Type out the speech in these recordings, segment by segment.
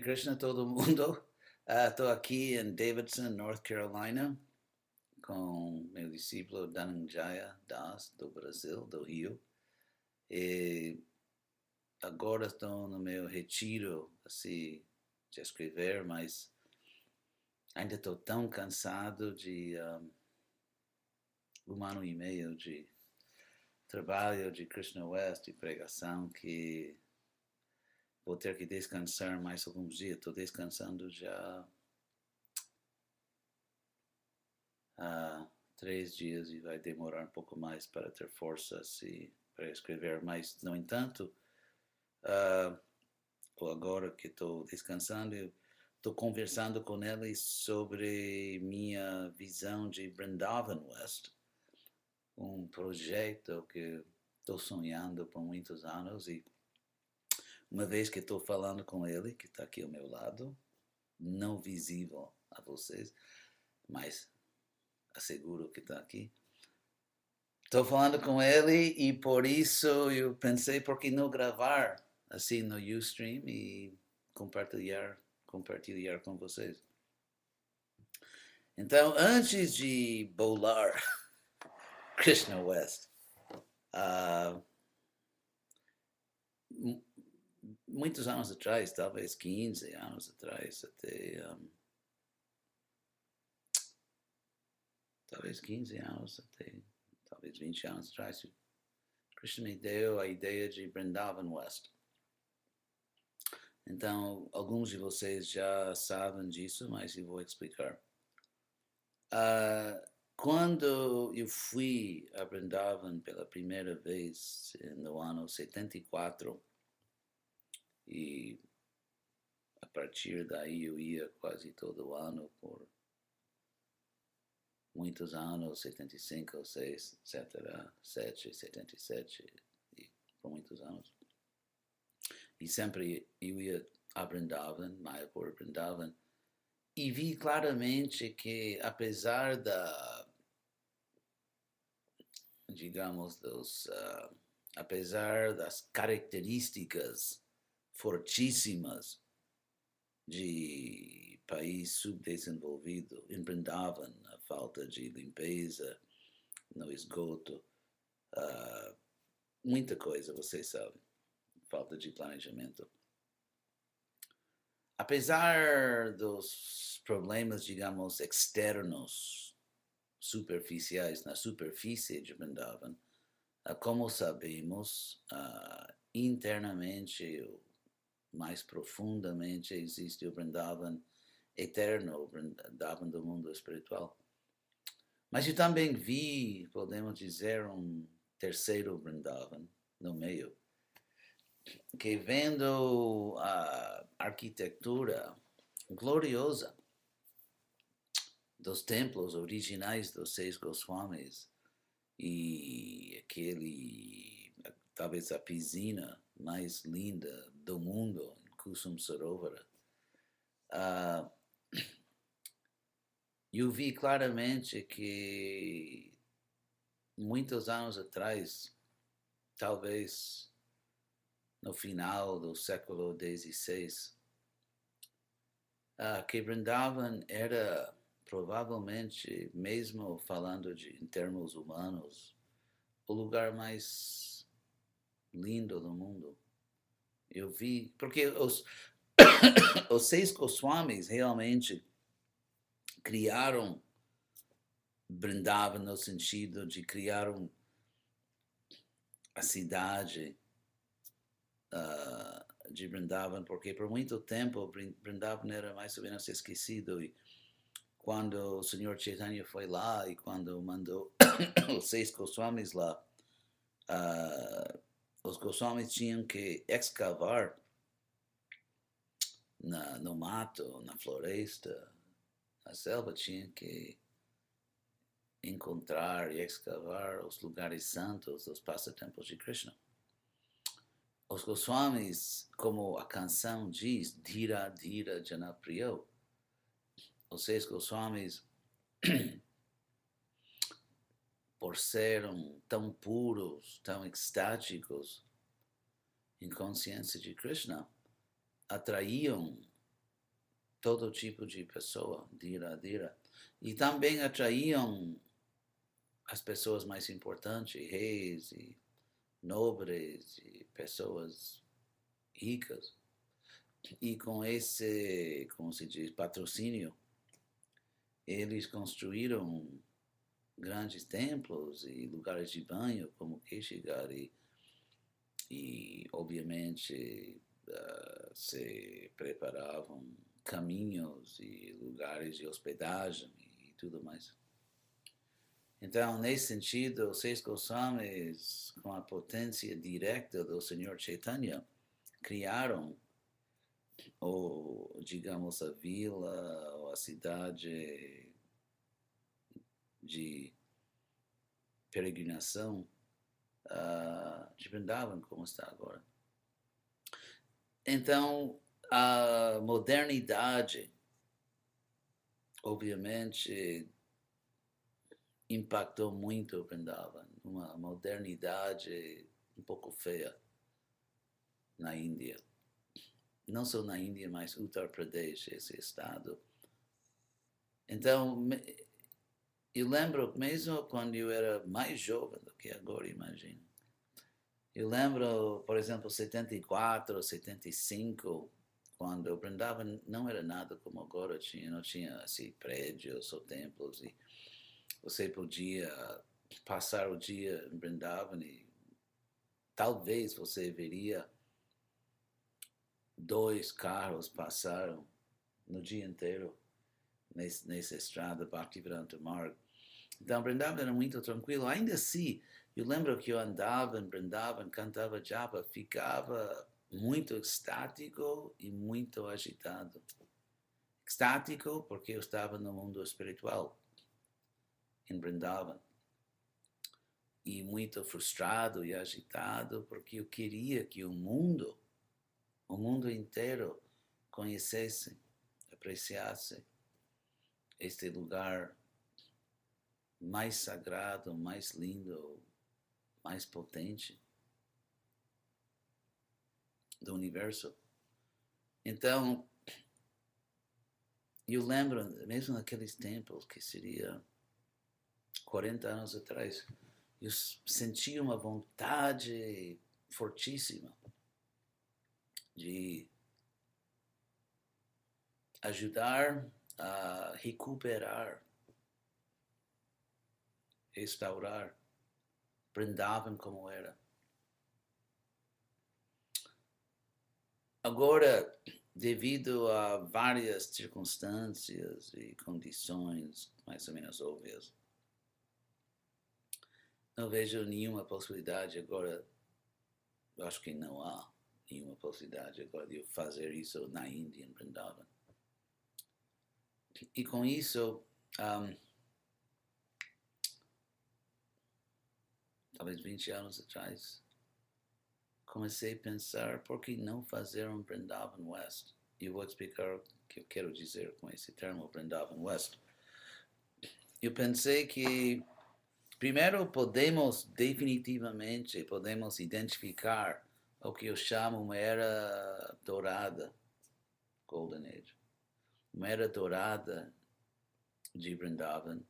Krishna todo mundo. Estou uh, aqui em Davidson, North Carolina, com meu discípulo Dhananjaya Das, do Brasil, do Rio. E agora estou no meu retiro, assim, de escrever, mas ainda estou tão cansado de um, um ano e meio de trabalho de Krishna West e pregação que vou ter que descansar mais alguns dias. Estou descansando já há três dias e vai demorar um pouco mais para ter forças e para escrever. Mas, no entanto, uh, agora que estou descansando, estou conversando com ele sobre minha visão de Brindavan West, um projeto que estou sonhando por muitos anos e uma vez que estou falando com ele, que está aqui ao meu lado, não visível a vocês, mas asseguro que está aqui. Estou falando com ele e por isso eu pensei por que não gravar assim no Ustream e compartilhar, compartilhar com vocês. Então, antes de bolar Krishna West, uh, muitos anos atrás, talvez 15 anos atrás, até. Um, talvez 15 anos, até talvez 20 anos atrás, Krishna me deu a ideia de Brindavan West. Então, alguns de vocês já sabem disso, mas eu vou explicar. Uh, quando eu fui a Brindavan pela primeira vez no ano 74, e a partir daí eu ia quase todo ano por muitos anos, 75, 6, etc., 7, 77, e por muitos anos. E sempre eu ia a Brindavan, Mayapur Brindavan, e vi claramente que apesar da, digamos, dos, uh, apesar das características fortíssimas de país subdesenvolvido, em Brindavan, a falta de limpeza no esgoto, uh, muita coisa, vocês sabem, falta de planejamento. Apesar dos problemas, digamos, externos, superficiais, na superfície de Brindavan, uh, como sabemos, uh, internamente mais profundamente existe o Vrindavan eterno, o Vrindavan do mundo espiritual. Mas eu também vi, podemos dizer, um terceiro Vrindavan no meio, que vendo a arquitetura gloriosa dos templos originais dos seis Goswamis e aquele, talvez a piscina mais linda do mundo, em Kusum Sarovara, uh, eu vi claramente que muitos anos atrás, talvez no final do século XVI, uh, que Vrindavan era provavelmente, mesmo falando de, em termos humanos, o lugar mais lindo do mundo. Eu vi, porque os, os seis Goswamis realmente criaram Brindavan no sentido de criar um, a cidade uh, de Brindavan, porque por muito tempo Brindavan era mais ou menos esquecido e quando o Senhor Chaitanya foi lá e quando mandou os seis Goswamis lá, uh, os Goswamis tinham que escavar na, no mato, na floresta, na selva, tinham que encontrar e escavar os lugares santos os passatempos de Krishna. Os Goswamis, como a canção diz, Dira Dira Janapriyo, os seis Goswamis por serem tão puros, tão extáticos em consciência de Krishna, atraíam todo tipo de pessoa, dira, dira. E também atraíam as pessoas mais importantes, reis e nobres e pessoas ricas. E com esse, como se diz, patrocínio, eles construíram grandes templos e lugares de banho, como Keshigar, e, e obviamente uh, se preparavam caminhos e lugares de hospedagem e tudo mais. Então, nesse sentido, os seis Goswamis, com a potência direta do Senhor Chaitanya, criaram, ou, digamos, a vila ou a cidade de peregrinação uh, de Vrindavan, como está agora. Então, a modernidade, obviamente, impactou muito Vrindavan, uma modernidade um pouco feia na Índia. Não só na Índia, mas Uttar Pradesh, esse estado. Então, eu lembro, mesmo quando eu era mais jovem do que agora, imagino. Eu lembro, por exemplo, 74, 75, quando o Vrindavan não era nada como agora, tinha, não tinha assim, prédios ou templos, e você podia passar o dia em Vrindavan e talvez você veria dois carros passaram no dia inteiro nesse, nessa estrada Bhaktivedanta Marg. Então, Vrindavan era muito tranquilo. Ainda assim, eu lembro que eu andava em Vrindavan, cantava japa, ficava muito estático e muito agitado. Estático porque eu estava no mundo espiritual, em Vrindavan. E muito frustrado e agitado porque eu queria que o mundo, o mundo inteiro, conhecesse, apreciasse este lugar mais sagrado, mais lindo, mais potente do universo. Então, eu lembro, mesmo naqueles tempos, que seria 40 anos atrás, eu sentia uma vontade fortíssima de ajudar a recuperar, restaurar Brindavan como era. Agora, devido a várias circunstâncias e condições mais ou menos óbvias, não vejo nenhuma possibilidade agora, eu acho que não há nenhuma possibilidade agora de fazer isso na Índia, em Vrindavan. E com isso, um, talvez 20 anos atrás, comecei a pensar por que não fazer um Vrindavan West. E vou explicar o que eu quero dizer com esse termo Vrindavan West. Eu pensei que primeiro podemos definitivamente podemos identificar o que eu chamo uma era dourada, Golden Age uma era dourada de Vrindavan,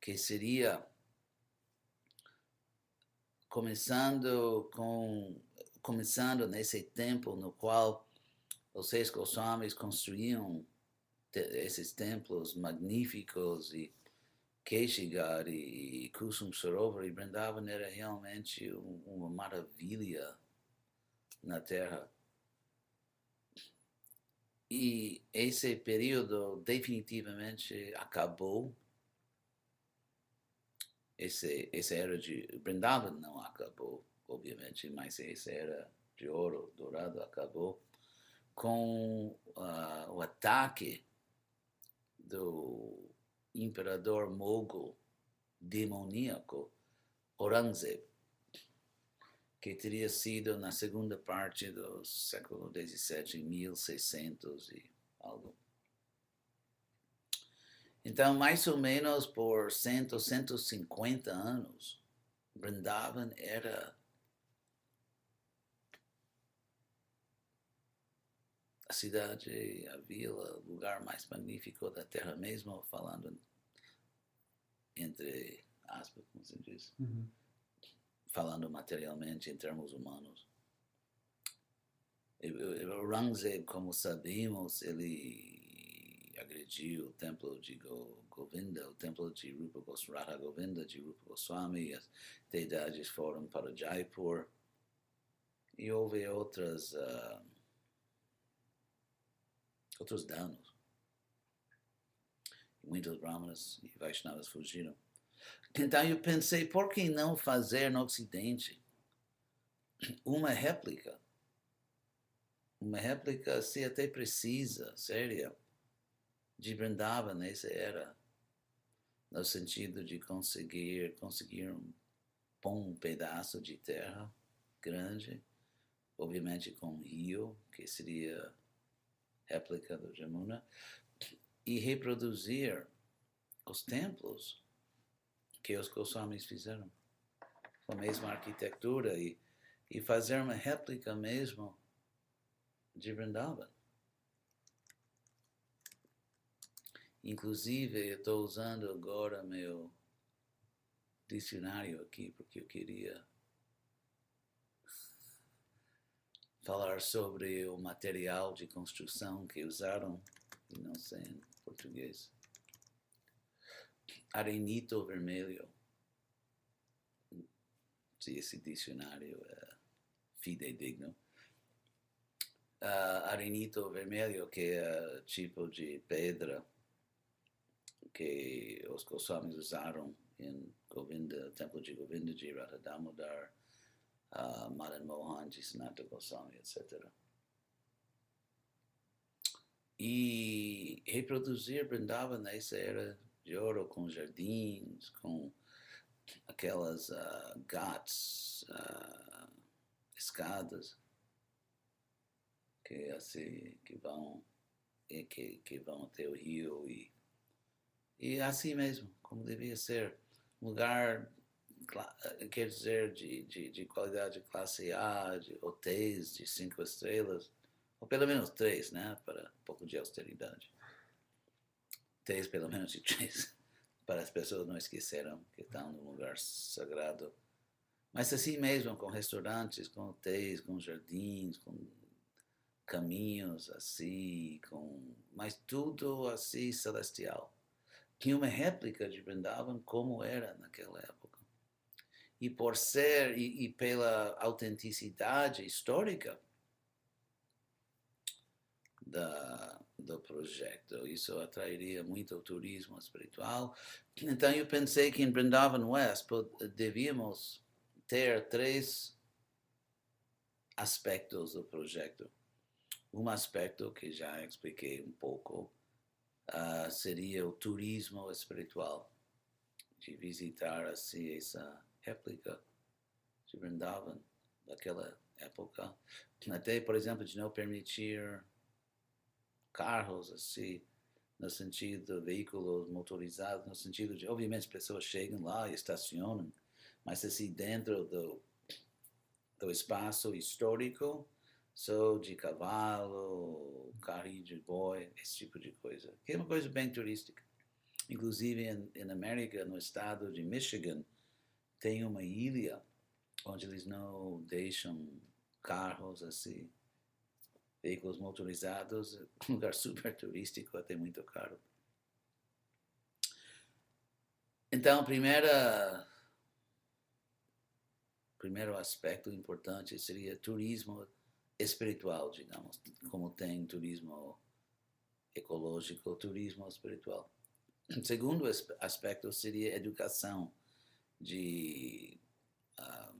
que seria começando com começando nesse tempo no qual os seis Goswamis construíam esses templos magníficos e Keshigar e Kusum Sarovar e Vrindavan era realmente uma maravilha na Terra. E esse período definitivamente acabou. Esse, essa era de Brindavan não acabou, obviamente, mas essa era de ouro dourado acabou com uh, o ataque do imperador mogul demoníaco Aurangzeb que teria sido na segunda parte do século XVII, 1600 e algo. Então, mais ou menos por 100, 150 anos, Vrindavan era a cidade, a vila, o lugar mais magnífico da Terra mesmo, falando entre aspas, como se diz, uhum. Falando materialmente em termos humanos. Aurangzeb, como sabemos, ele agrediu o templo de Govinda, o templo de Rupa Goswami, Govinda, de Rupa Goswami, as deidades foram para Jaipur. E houve outras, uh, outros danos. Muitos brahmanas e Vaishnavas fugiram. Então eu pensei, por que não fazer no Ocidente uma réplica? Uma réplica, se até precisa, séria, de Vrindavan nessa era, no sentido de conseguir, conseguir um bom pedaço de terra grande, obviamente com um rio, que seria réplica do Jamuna, e reproduzir os templos que os Goswamis fizeram, com a mesma arquitetura e, e fazer uma réplica mesmo de Vrindavan. Inclusive, eu estou usando agora meu dicionário aqui porque eu queria falar sobre o material de construção que usaram, e não sei em português arenito vermelho. Se esse dicionário é fidedigno. Uh, arenito vermelho, que é tipo de pedra que os Goswamis usaram em Govinda, Templo de Govinda de Radha Damodar, uh, Madan Mohan de Sanata Goswami, etc. E reproduzir Vrindavan nessa era de ouro, com jardins, com aquelas uh, ghats, uh, escadas que assim que vão que, que vão até o rio e e assim mesmo como devia ser. Um lugar quer dizer de, de, de qualidade de classe A de hotéis de cinco estrelas ou pelo menos três né para um pouco de austeridade três pelo menos de três, para as pessoas não esqueceram que estão num lugar sagrado. Mas assim mesmo, com restaurantes, com hotéis, com jardins, com caminhos assim, com mas tudo assim celestial. Tinha uma réplica de Vrindavan como era naquela época. E por ser, e, e pela autenticidade histórica da, do projeto. Isso atrairia muito o turismo espiritual. Então eu pensei que em Brindavan West devíamos ter três aspectos do projeto. Um aspecto que já expliquei um pouco uh, seria o turismo espiritual, de visitar assim essa réplica de Brindavan daquela época. Até, por exemplo, de não permitir carros, assim, no sentido veículos motorizados, no sentido de, obviamente, as pessoas chegam lá e estacionam, mas assim, dentro do, do espaço histórico, só de cavalo, carrinho de boi, esse tipo de coisa, que é uma coisa bem turística. Inclusive, em América, no estado de Michigan, tem uma ilha onde eles não deixam carros assim veículos motorizados, um lugar super turístico, até muito caro. Então, primeira primeiro aspecto importante seria turismo espiritual, digamos, como tem turismo ecológico, turismo espiritual. O segundo aspecto seria educação de uh,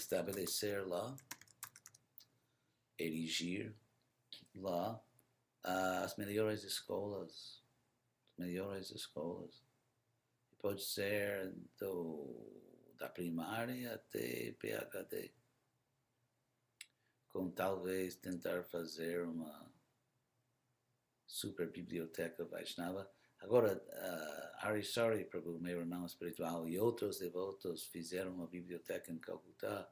estabelecer lá, erigir lá as melhores escolas, melhores escolas. Pode ser do, da primária até PhD. Com talvez tentar fazer uma super biblioteca Vaishnava. Agora, uh, Harisari Prabhu, meu irmão espiritual, e outros devotos fizeram uma biblioteca em Calcutá,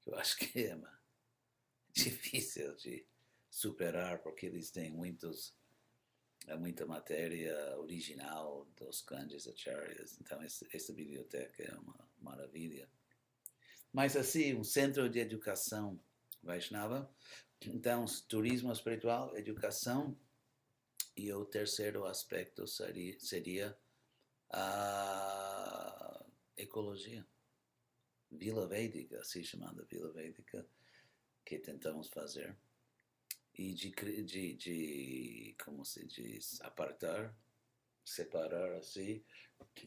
que eu acho que é uma difícil de superar, porque eles têm muitos, é muita matéria original dos grandes acharyas. Então, essa biblioteca é uma maravilha. Mas, assim, um centro de educação Vaishnava. Então, turismo espiritual, educação. E o terceiro aspecto seria, seria a ecologia. Vila Védica, assim chamada Vila Védica, que tentamos fazer. E de, de, de como se diz, apartar, separar assim,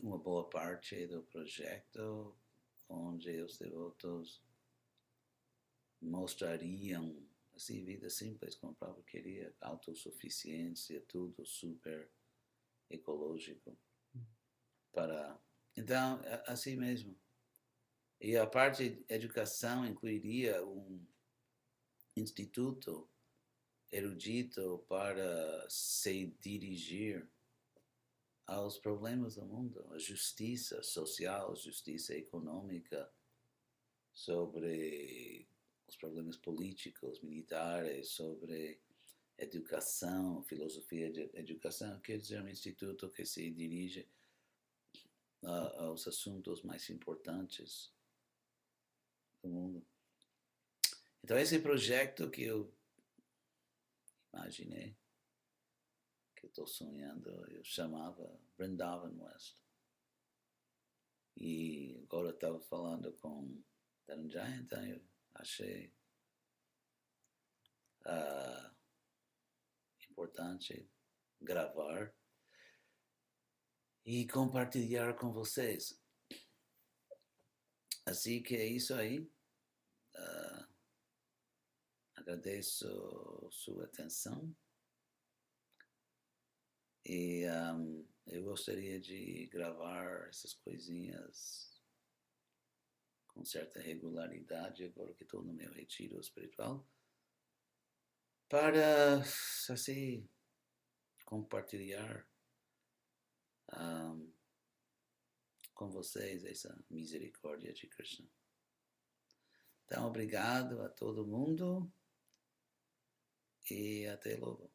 uma boa parte do projeto onde os devotos mostrariam assim vida simples como o próprio queria autossuficiência tudo super ecológico para então assim mesmo. E a parte de educação incluiria um instituto erudito para se dirigir aos problemas do mundo, a justiça social, justiça econômica, sobre os problemas políticos, militares, sobre educação, filosofia de educação, quer dizer, um instituto que se dirige uh, aos assuntos mais importantes do mundo. Então, esse projeto que eu imaginei, que estou sonhando, eu chamava Brindavan West. E agora estava falando com Dhananjaya, então eu achei uh, importante gravar e compartilhar com vocês. Assim que é isso aí. Uh, agradeço sua atenção e um, eu gostaria de gravar essas coisinhas com certa regularidade, agora que estou no meu retiro espiritual, para, assim, compartilhar um, com vocês essa misericórdia de Krishna. Então, obrigado a todo mundo e até logo.